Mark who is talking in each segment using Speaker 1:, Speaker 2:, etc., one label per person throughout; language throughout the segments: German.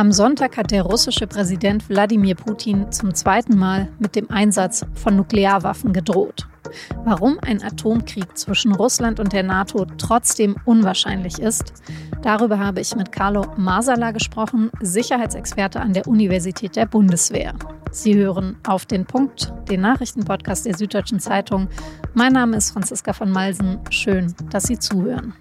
Speaker 1: Am Sonntag hat der russische Präsident Wladimir Putin zum zweiten Mal mit dem Einsatz von Nuklearwaffen gedroht. Warum ein Atomkrieg zwischen Russland und der NATO trotzdem unwahrscheinlich ist, darüber habe ich mit Carlo Masala gesprochen, Sicherheitsexperte an der Universität der Bundeswehr. Sie hören auf den Punkt, den Nachrichtenpodcast der Süddeutschen Zeitung. Mein Name ist Franziska von Malsen. Schön, dass Sie zuhören.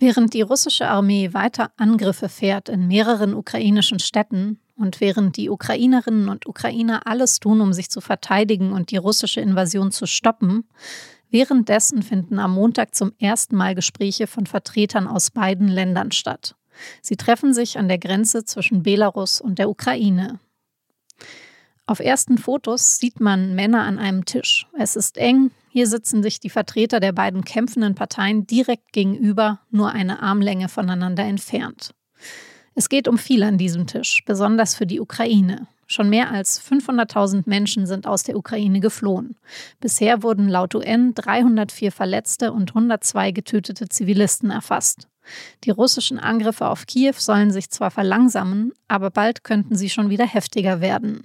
Speaker 1: Während die russische Armee weiter Angriffe fährt in mehreren ukrainischen Städten und während die Ukrainerinnen und Ukrainer alles tun, um sich zu verteidigen und die russische Invasion zu stoppen, währenddessen finden am Montag zum ersten Mal Gespräche von Vertretern aus beiden Ländern statt. Sie treffen sich an der Grenze zwischen Belarus und der Ukraine. Auf ersten Fotos sieht man Männer an einem Tisch. Es ist eng, hier sitzen sich die Vertreter der beiden kämpfenden Parteien direkt gegenüber, nur eine Armlänge voneinander entfernt. Es geht um viel an diesem Tisch, besonders für die Ukraine. Schon mehr als 500.000 Menschen sind aus der Ukraine geflohen. Bisher wurden laut UN 304 Verletzte und 102 getötete Zivilisten erfasst. Die russischen Angriffe auf Kiew sollen sich zwar verlangsamen, aber bald könnten sie schon wieder heftiger werden.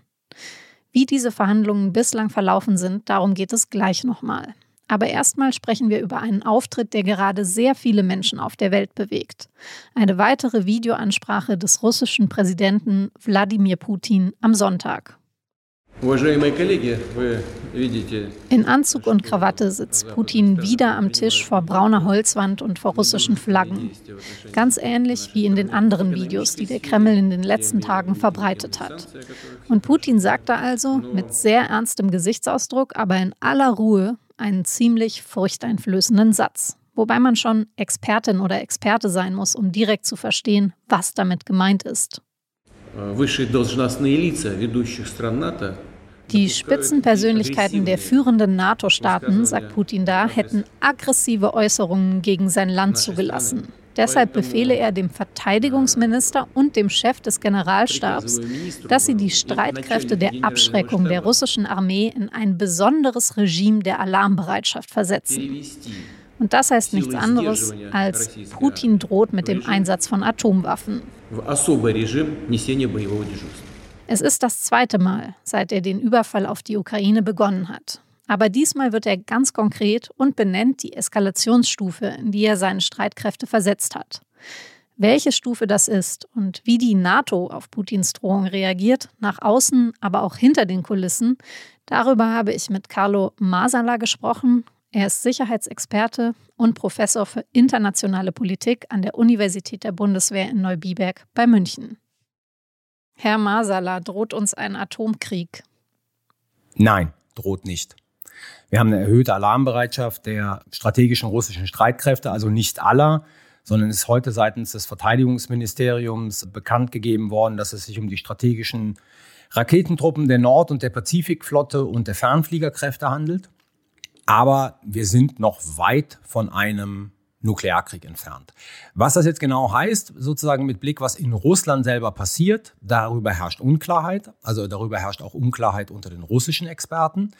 Speaker 1: Wie diese Verhandlungen bislang verlaufen sind, darum geht es gleich nochmal. Aber erstmal sprechen wir über einen Auftritt, der gerade sehr viele Menschen auf der Welt bewegt. Eine weitere Videoansprache des russischen Präsidenten Wladimir Putin am Sonntag. In Anzug und Krawatte sitzt Putin wieder am Tisch vor brauner Holzwand und vor russischen Flaggen. Ganz ähnlich wie in den anderen Videos, die der Kreml in den letzten Tagen verbreitet hat. Und Putin sagte also mit sehr ernstem Gesichtsausdruck, aber in aller Ruhe einen ziemlich furchteinflößenden Satz. Wobei man schon Expertin oder Experte sein muss, um direkt zu verstehen, was damit gemeint ist. Высшие должностные лица ведущих стран НАТО die Spitzenpersönlichkeiten der führenden NATO-Staaten, sagt Putin da, hätten aggressive Äußerungen gegen sein Land zugelassen. Deshalb befehle er dem Verteidigungsminister und dem Chef des Generalstabs, dass sie die Streitkräfte der Abschreckung der russischen Armee in ein besonderes Regime der Alarmbereitschaft versetzen. Und das heißt nichts anderes, als Putin droht mit dem Einsatz von Atomwaffen. Es ist das zweite Mal, seit er den Überfall auf die Ukraine begonnen hat. Aber diesmal wird er ganz konkret und benennt die Eskalationsstufe, in die er seine Streitkräfte versetzt hat. Welche Stufe das ist und wie die NATO auf Putins Drohung reagiert, nach außen, aber auch hinter den Kulissen, darüber habe ich mit Carlo Masala gesprochen. Er ist Sicherheitsexperte und Professor für internationale Politik an der Universität der Bundeswehr in Neubiberg bei München. Herr Masala, droht uns ein Atomkrieg?
Speaker 2: Nein, droht nicht. Wir haben eine erhöhte Alarmbereitschaft der strategischen russischen Streitkräfte, also nicht aller, sondern es ist heute seitens des Verteidigungsministeriums bekannt gegeben worden, dass es sich um die strategischen Raketentruppen der Nord- und der Pazifikflotte und der Fernfliegerkräfte handelt. Aber wir sind noch weit von einem Nuklearkrieg entfernt. Was das jetzt genau heißt, sozusagen mit Blick, was in Russland selber passiert, darüber herrscht Unklarheit. Also darüber herrscht auch Unklarheit unter den russischen Experten,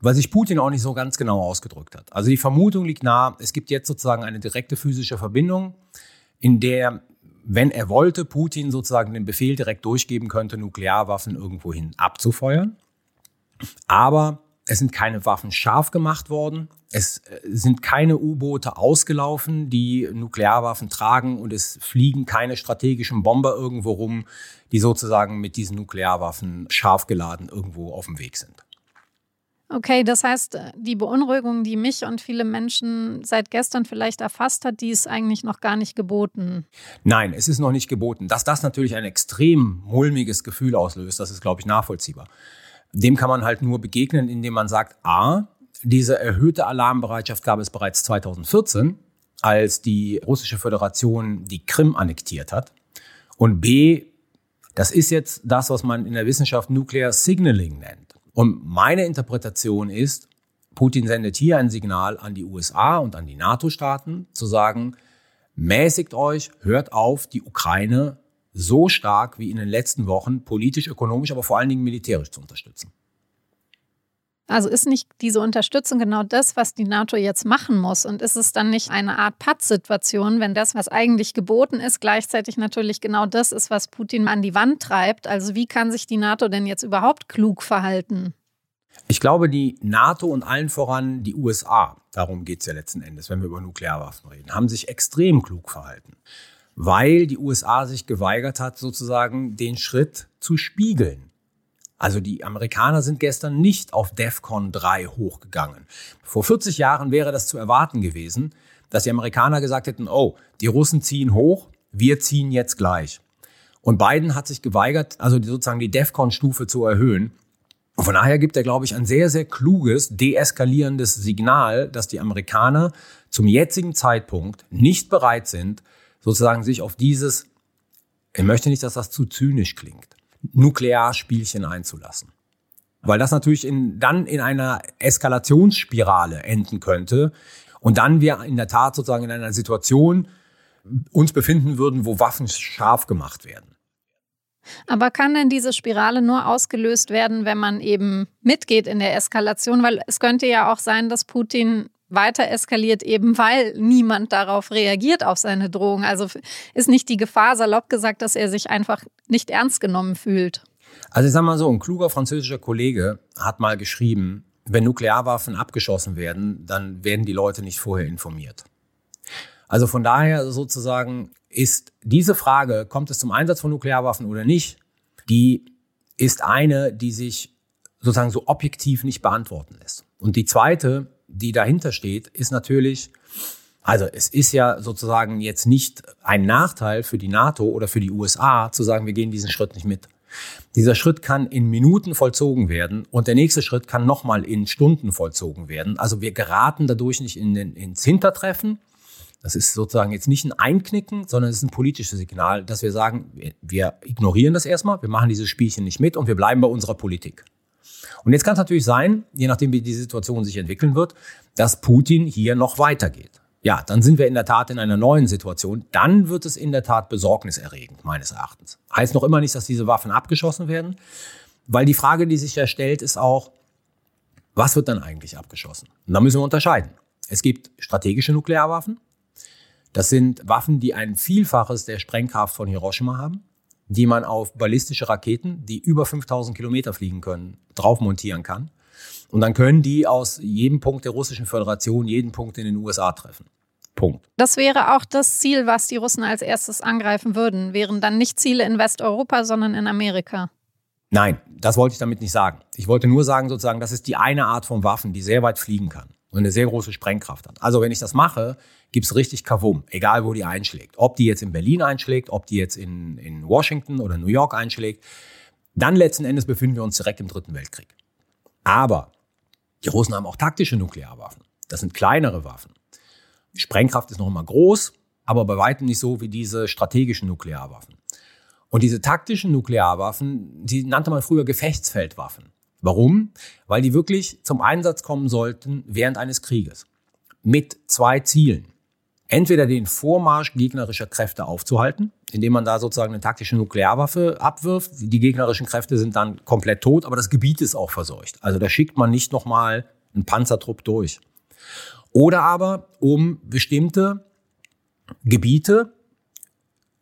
Speaker 2: weil sich Putin auch nicht so ganz genau ausgedrückt hat. Also die Vermutung liegt nahe, es gibt jetzt sozusagen eine direkte physische Verbindung, in der, wenn er wollte, Putin sozusagen den Befehl direkt durchgeben könnte, Nuklearwaffen irgendwohin abzufeuern. Aber es sind keine Waffen scharf gemacht worden. Es äh, sind keine U-Boote ausgelaufen, die Nuklearwaffen tragen und es fliegen keine strategischen Bomber irgendwo rum, die sozusagen mit diesen Nuklearwaffen scharf geladen irgendwo auf dem Weg sind.
Speaker 1: Okay, das heißt, äh, die Beunruhigung, die mich und viele Menschen seit gestern vielleicht erfasst hat, die ist eigentlich noch gar nicht geboten.
Speaker 2: Nein, es ist noch nicht geboten. Dass das natürlich ein extrem mulmiges Gefühl auslöst, das ist, glaube ich, nachvollziehbar. Dem kann man halt nur begegnen, indem man sagt, a, diese erhöhte Alarmbereitschaft gab es bereits 2014, als die russische Föderation die Krim annektiert hat. Und b, das ist jetzt das, was man in der Wissenschaft Nuclear Signaling nennt. Und meine Interpretation ist, Putin sendet hier ein Signal an die USA und an die NATO-Staaten, zu sagen, mäßigt euch, hört auf, die Ukraine so stark wie in den letzten Wochen politisch, ökonomisch, aber vor allen Dingen militärisch zu unterstützen.
Speaker 1: Also ist nicht diese Unterstützung genau das, was die NATO jetzt machen muss? Und ist es dann nicht eine Art Pattsituation, wenn das, was eigentlich geboten ist, gleichzeitig natürlich genau das ist, was Putin an die Wand treibt? Also wie kann sich die NATO denn jetzt überhaupt klug verhalten?
Speaker 2: Ich glaube, die NATO und allen voran die USA, darum geht es ja letzten Endes, wenn wir über Nuklearwaffen reden, haben sich extrem klug verhalten, weil die USA sich geweigert hat, sozusagen den Schritt zu spiegeln. Also die Amerikaner sind gestern nicht auf DEFCON 3 hochgegangen. Vor 40 Jahren wäre das zu erwarten gewesen, dass die Amerikaner gesagt hätten, oh, die Russen ziehen hoch, wir ziehen jetzt gleich. Und Biden hat sich geweigert, also sozusagen die DEFCON-Stufe zu erhöhen. Und von daher gibt er, glaube ich, ein sehr, sehr kluges, deeskalierendes Signal, dass die Amerikaner zum jetzigen Zeitpunkt nicht bereit sind, sozusagen sich auf dieses, ich möchte nicht, dass das zu zynisch klingt, Nuklearspielchen einzulassen. Weil das natürlich in, dann in einer Eskalationsspirale enden könnte und dann wir in der Tat sozusagen in einer Situation uns befinden würden, wo Waffen scharf gemacht werden.
Speaker 1: Aber kann denn diese Spirale nur ausgelöst werden, wenn man eben mitgeht in der Eskalation? Weil es könnte ja auch sein, dass Putin weiter eskaliert, eben weil niemand darauf reagiert auf seine Drohung. Also ist nicht die Gefahr, salopp gesagt, dass er sich einfach nicht ernst genommen fühlt.
Speaker 2: Also ich sag mal so, ein kluger französischer Kollege hat mal geschrieben, wenn Nuklearwaffen abgeschossen werden, dann werden die Leute nicht vorher informiert. Also von daher sozusagen ist diese Frage, kommt es zum Einsatz von Nuklearwaffen oder nicht, die ist eine, die sich sozusagen so objektiv nicht beantworten lässt. Und die zweite die dahinter steht, ist natürlich, also es ist ja sozusagen jetzt nicht ein Nachteil für die NATO oder für die USA zu sagen, wir gehen diesen Schritt nicht mit. Dieser Schritt kann in Minuten vollzogen werden und der nächste Schritt kann nochmal in Stunden vollzogen werden. Also wir geraten dadurch nicht in den, ins Hintertreffen. Das ist sozusagen jetzt nicht ein Einknicken, sondern es ist ein politisches Signal, dass wir sagen, wir ignorieren das erstmal, wir machen dieses Spielchen nicht mit und wir bleiben bei unserer Politik. Und jetzt kann es natürlich sein, je nachdem wie die Situation sich entwickeln wird, dass Putin hier noch weitergeht. Ja, dann sind wir in der Tat in einer neuen Situation. Dann wird es in der Tat besorgniserregend, meines Erachtens. Heißt noch immer nicht, dass diese Waffen abgeschossen werden, weil die Frage, die sich ja stellt, ist auch, was wird dann eigentlich abgeschossen? Und da müssen wir unterscheiden. Es gibt strategische Nuklearwaffen. Das sind Waffen, die ein Vielfaches der Sprengkraft von Hiroshima haben die man auf ballistische Raketen, die über 5000 Kilometer fliegen können, drauf montieren kann. Und dann können die aus jedem Punkt der Russischen Föderation jeden Punkt in den USA treffen. Punkt.
Speaker 1: Das wäre auch das Ziel, was die Russen als erstes angreifen würden. Wären dann nicht Ziele in Westeuropa, sondern in Amerika.
Speaker 2: Nein, das wollte ich damit nicht sagen. Ich wollte nur sagen, sozusagen, das ist die eine Art von Waffen, die sehr weit fliegen kann und eine sehr große Sprengkraft hat. Also wenn ich das mache, gibt's richtig Kavum, egal wo die einschlägt. Ob die jetzt in Berlin einschlägt, ob die jetzt in, in Washington oder New York einschlägt. Dann letzten Endes befinden wir uns direkt im Dritten Weltkrieg. Aber die Russen haben auch taktische Nuklearwaffen. Das sind kleinere Waffen. Die Sprengkraft ist noch immer groß, aber bei weitem nicht so wie diese strategischen Nuklearwaffen. Und diese taktischen Nuklearwaffen, die nannte man früher Gefechtsfeldwaffen. Warum? Weil die wirklich zum Einsatz kommen sollten während eines Krieges. Mit zwei Zielen entweder den Vormarsch gegnerischer Kräfte aufzuhalten, indem man da sozusagen eine taktische Nuklearwaffe abwirft. Die gegnerischen Kräfte sind dann komplett tot, aber das Gebiet ist auch verseucht. Also da schickt man nicht nochmal einen Panzertrupp durch. Oder aber um bestimmte Gebiete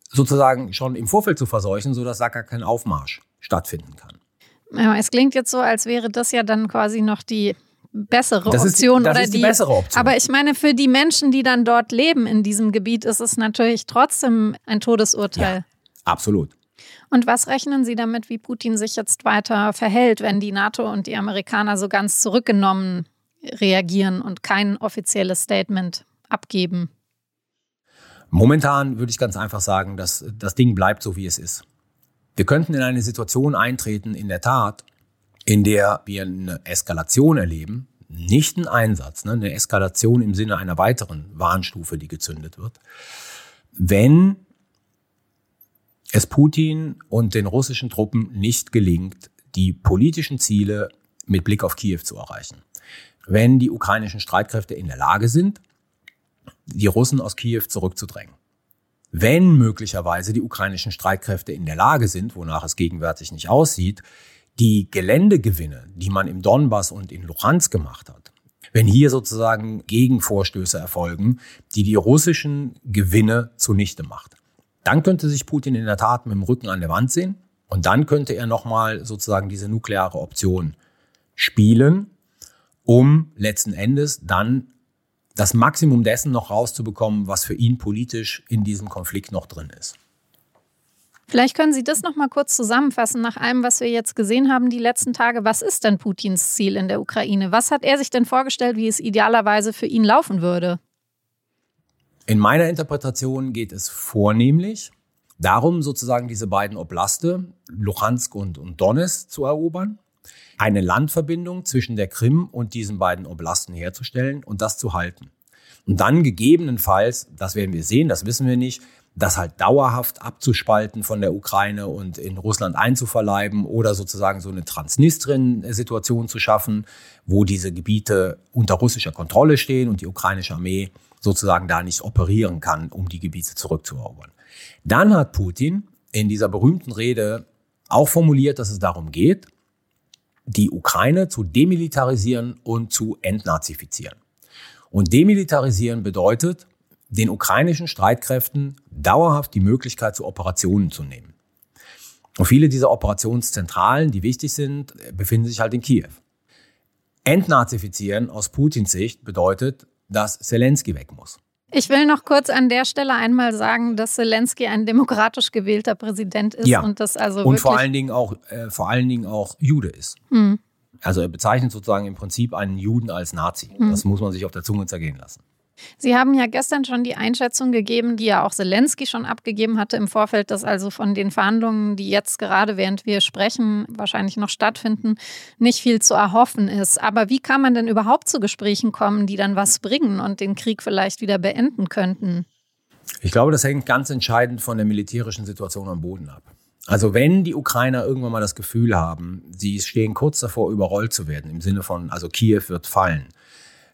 Speaker 2: sozusagen schon im Vorfeld zu verseuchen, sodass da gar kein Aufmarsch stattfinden kann.
Speaker 1: Ja, es klingt jetzt so, als wäre das ja dann quasi noch die bessere das Option.
Speaker 2: Ist, das
Speaker 1: oder
Speaker 2: ist die, die, bessere Option.
Speaker 1: Aber ich meine, für die Menschen, die dann dort leben in diesem Gebiet, ist es natürlich trotzdem ein Todesurteil.
Speaker 2: Ja, absolut.
Speaker 1: Und was rechnen Sie damit, wie Putin sich jetzt weiter verhält, wenn die NATO und die Amerikaner so ganz zurückgenommen reagieren und kein offizielles Statement abgeben?
Speaker 2: Momentan würde ich ganz einfach sagen, dass das Ding bleibt so, wie es ist. Wir könnten in eine Situation eintreten, in der Tat, in der wir eine Eskalation erleben, nicht einen Einsatz, ne, eine Eskalation im Sinne einer weiteren Warnstufe, die gezündet wird, wenn es Putin und den russischen Truppen nicht gelingt, die politischen Ziele mit Blick auf Kiew zu erreichen. Wenn die ukrainischen Streitkräfte in der Lage sind, die Russen aus Kiew zurückzudrängen. Wenn möglicherweise die ukrainischen Streitkräfte in der Lage sind, wonach es gegenwärtig nicht aussieht, Die Geländegewinne, die man im Donbass und in Luhansk gemacht hat, wenn hier sozusagen Gegenvorstöße erfolgen, die die russischen Gewinne zunichte macht, dann könnte sich Putin in der Tat mit dem Rücken an der Wand sehen und dann könnte er nochmal sozusagen diese nukleare Option spielen, um letzten Endes dann das Maximum dessen noch rauszubekommen, was für ihn politisch in diesem Konflikt noch drin ist.
Speaker 1: Vielleicht können Sie das noch mal kurz zusammenfassen nach allem, was wir jetzt gesehen haben die letzten Tage. Was ist denn Putins Ziel in der Ukraine? Was hat er sich denn vorgestellt, wie es idealerweise für ihn laufen würde?
Speaker 2: In meiner Interpretation geht es vornehmlich darum, sozusagen diese beiden Oblaste, Luhansk und, und Donetsk, zu erobern, eine Landverbindung zwischen der Krim und diesen beiden Oblasten herzustellen und das zu halten. Und dann gegebenenfalls, das werden wir sehen, das wissen wir nicht, das halt dauerhaft abzuspalten von der Ukraine und in Russland einzuverleiben oder sozusagen so eine Transnistrien-Situation zu schaffen, wo diese Gebiete unter russischer Kontrolle stehen und die ukrainische Armee sozusagen da nicht operieren kann, um die Gebiete zurückzuerobern. Dann hat Putin in dieser berühmten Rede auch formuliert, dass es darum geht, die Ukraine zu demilitarisieren und zu entnazifizieren. Und demilitarisieren bedeutet, den ukrainischen Streitkräften dauerhaft die Möglichkeit zu Operationen zu nehmen. Und viele dieser Operationszentralen, die wichtig sind, befinden sich halt in Kiew. Entnazifizieren aus Putins Sicht bedeutet, dass Zelensky weg muss.
Speaker 1: Ich will noch kurz an der Stelle einmal sagen, dass Zelensky ein demokratisch gewählter Präsident ist
Speaker 2: ja.
Speaker 1: und das also
Speaker 2: und vor allen Dingen auch äh, vor allen Dingen auch Jude ist. Hm. Also er bezeichnet sozusagen im Prinzip einen Juden als Nazi. Hm. Das muss man sich auf der Zunge zergehen lassen.
Speaker 1: Sie haben ja gestern schon die Einschätzung gegeben, die ja auch Zelensky schon abgegeben hatte im Vorfeld, dass also von den Verhandlungen, die jetzt gerade während wir sprechen, wahrscheinlich noch stattfinden, nicht viel zu erhoffen ist. Aber wie kann man denn überhaupt zu Gesprächen kommen, die dann was bringen und den Krieg vielleicht wieder beenden könnten?
Speaker 2: Ich glaube, das hängt ganz entscheidend von der militärischen Situation am Boden ab. Also wenn die Ukrainer irgendwann mal das Gefühl haben, sie stehen kurz davor, überrollt zu werden, im Sinne von, also Kiew wird fallen,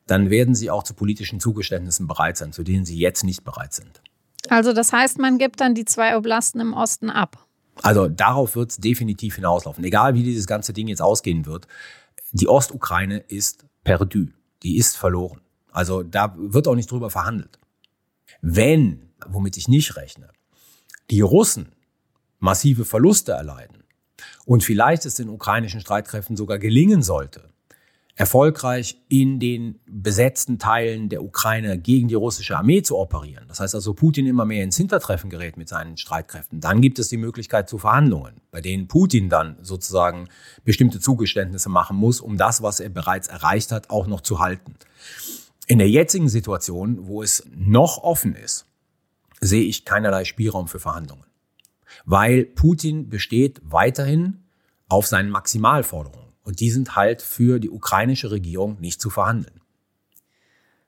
Speaker 2: dann werden sie auch zu politischen Zugeständnissen bereit sein, zu denen sie jetzt nicht bereit sind.
Speaker 1: Also das heißt, man gibt dann die zwei Oblasten im Osten ab.
Speaker 2: Also darauf wird es definitiv hinauslaufen. Egal wie dieses ganze Ding jetzt ausgehen wird, die Ostukraine ist perdu, die ist verloren. Also da wird auch nicht drüber verhandelt. Wenn, womit ich nicht rechne, die Russen massive Verluste erleiden und vielleicht es den ukrainischen Streitkräften sogar gelingen sollte, erfolgreich in den besetzten Teilen der Ukraine gegen die russische Armee zu operieren. Das heißt also, Putin immer mehr ins Hintertreffen gerät mit seinen Streitkräften. Dann gibt es die Möglichkeit zu Verhandlungen, bei denen Putin dann sozusagen bestimmte Zugeständnisse machen muss, um das, was er bereits erreicht hat, auch noch zu halten. In der jetzigen Situation, wo es noch offen ist, sehe ich keinerlei Spielraum für Verhandlungen. Weil Putin besteht weiterhin auf seinen Maximalforderungen. Und die sind halt für die ukrainische Regierung nicht zu verhandeln.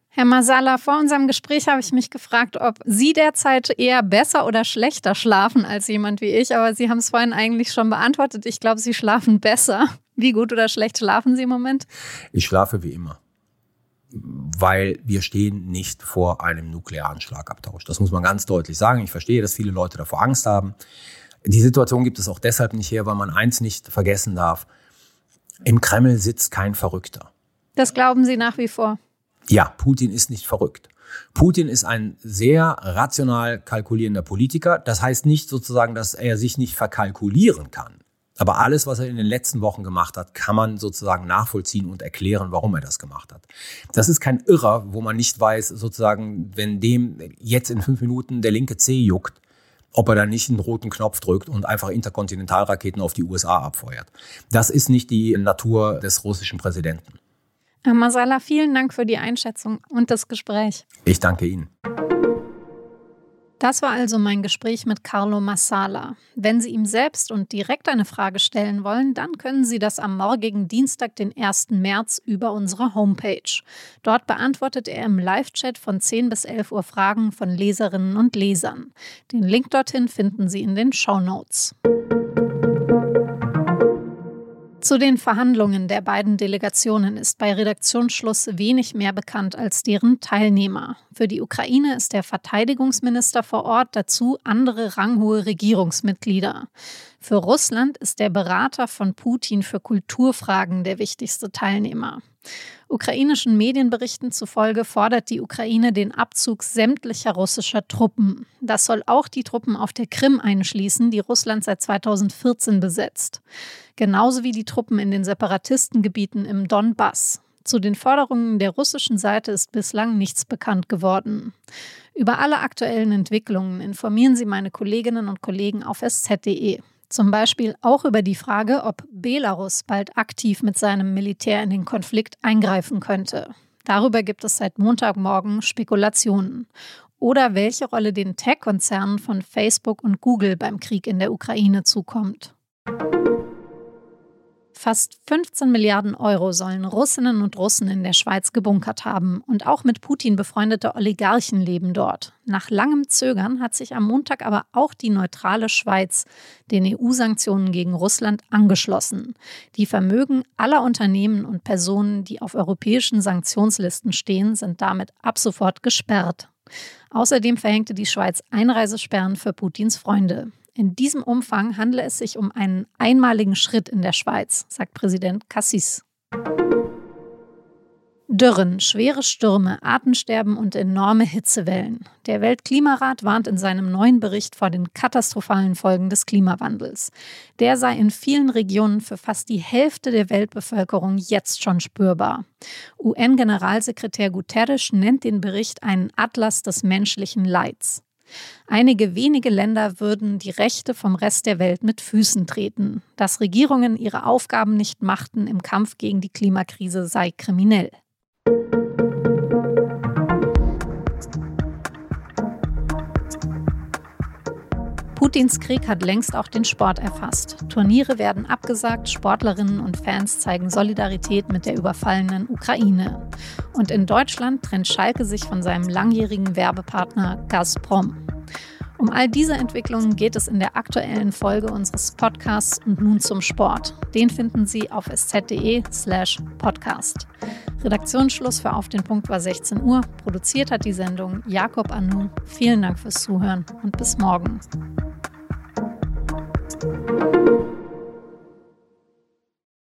Speaker 1: Herr Masala, vor unserem Gespräch habe ich mich gefragt, ob Sie derzeit eher besser oder schlechter schlafen als jemand wie ich. Aber Sie haben es vorhin eigentlich schon beantwortet. Ich glaube, Sie schlafen besser. Wie gut oder schlecht schlafen Sie im Moment?
Speaker 2: Ich schlafe wie immer. Weil wir stehen nicht vor einem nuklearen Schlagabtausch. Das muss man ganz deutlich sagen. Ich verstehe, dass viele Leute davor Angst haben. Die Situation gibt es auch deshalb nicht her, weil man eins nicht vergessen darf. Im Kreml sitzt kein Verrückter.
Speaker 1: Das glauben Sie nach wie vor?
Speaker 2: Ja, Putin ist nicht verrückt. Putin ist ein sehr rational kalkulierender Politiker. Das heißt nicht sozusagen, dass er sich nicht verkalkulieren kann. Aber alles, was er in den letzten Wochen gemacht hat, kann man sozusagen nachvollziehen und erklären, warum er das gemacht hat. Das ist kein Irrer, wo man nicht weiß, sozusagen, wenn dem jetzt in fünf Minuten der linke Zeh juckt, ob er da nicht einen roten Knopf drückt und einfach Interkontinentalraketen auf die USA abfeuert. Das ist nicht die Natur des russischen Präsidenten.
Speaker 1: Herr Masala, vielen Dank für die Einschätzung und das Gespräch.
Speaker 2: Ich danke Ihnen.
Speaker 1: Das war also mein Gespräch mit Carlo Massala. Wenn Sie ihm selbst und direkt eine Frage stellen wollen, dann können Sie das am morgigen Dienstag, den 1. März, über unsere Homepage. Dort beantwortet er im Live-Chat von 10 bis 11 Uhr Fragen von Leserinnen und Lesern. Den Link dorthin finden Sie in den Show Notes. Zu den Verhandlungen der beiden Delegationen ist bei Redaktionsschluss wenig mehr bekannt als deren Teilnehmer. Für die Ukraine ist der Verteidigungsminister vor Ort, dazu andere ranghohe Regierungsmitglieder. Für Russland ist der Berater von Putin für Kulturfragen der wichtigste Teilnehmer. Ukrainischen Medienberichten zufolge fordert die Ukraine den Abzug sämtlicher russischer Truppen. Das soll auch die Truppen auf der Krim einschließen, die Russland seit 2014 besetzt. Genauso wie die Truppen in den Separatistengebieten im Donbass. Zu den Forderungen der russischen Seite ist bislang nichts bekannt geworden. Über alle aktuellen Entwicklungen informieren Sie meine Kolleginnen und Kollegen auf sz.de. Zum Beispiel auch über die Frage, ob Belarus bald aktiv mit seinem Militär in den Konflikt eingreifen könnte. Darüber gibt es seit Montagmorgen Spekulationen. Oder welche Rolle den Tech-Konzernen von Facebook und Google beim Krieg in der Ukraine zukommt. Fast 15 Milliarden Euro sollen Russinnen und Russen in der Schweiz gebunkert haben und auch mit Putin befreundete Oligarchen leben dort. Nach langem Zögern hat sich am Montag aber auch die neutrale Schweiz den EU-Sanktionen gegen Russland angeschlossen. Die Vermögen aller Unternehmen und Personen, die auf europäischen Sanktionslisten stehen, sind damit ab sofort gesperrt. Außerdem verhängte die Schweiz Einreisesperren für Putins Freunde. In diesem Umfang handle es sich um einen einmaligen Schritt in der Schweiz, sagt Präsident Cassis. Dürren, schwere Stürme, Artensterben und enorme Hitzewellen. Der Weltklimarat warnt in seinem neuen Bericht vor den katastrophalen Folgen des Klimawandels. Der sei in vielen Regionen für fast die Hälfte der Weltbevölkerung jetzt schon spürbar. UN-Generalsekretär Guterres nennt den Bericht einen Atlas des menschlichen Leids. Einige wenige Länder würden die Rechte vom Rest der Welt mit Füßen treten. Dass Regierungen ihre Aufgaben nicht machten im Kampf gegen die Klimakrise sei kriminell. Putins Krieg hat längst auch den Sport erfasst. Turniere werden abgesagt, Sportlerinnen und Fans zeigen Solidarität mit der überfallenen Ukraine. Und in Deutschland trennt Schalke sich von seinem langjährigen Werbepartner Gazprom. Um all diese Entwicklungen geht es in der aktuellen Folge unseres Podcasts und nun zum Sport. Den finden Sie auf sz.de/slash podcast. Redaktionsschluss für Auf den Punkt war 16 Uhr. Produziert hat die Sendung Jakob Anu. Vielen Dank fürs Zuhören und bis morgen. Thank you.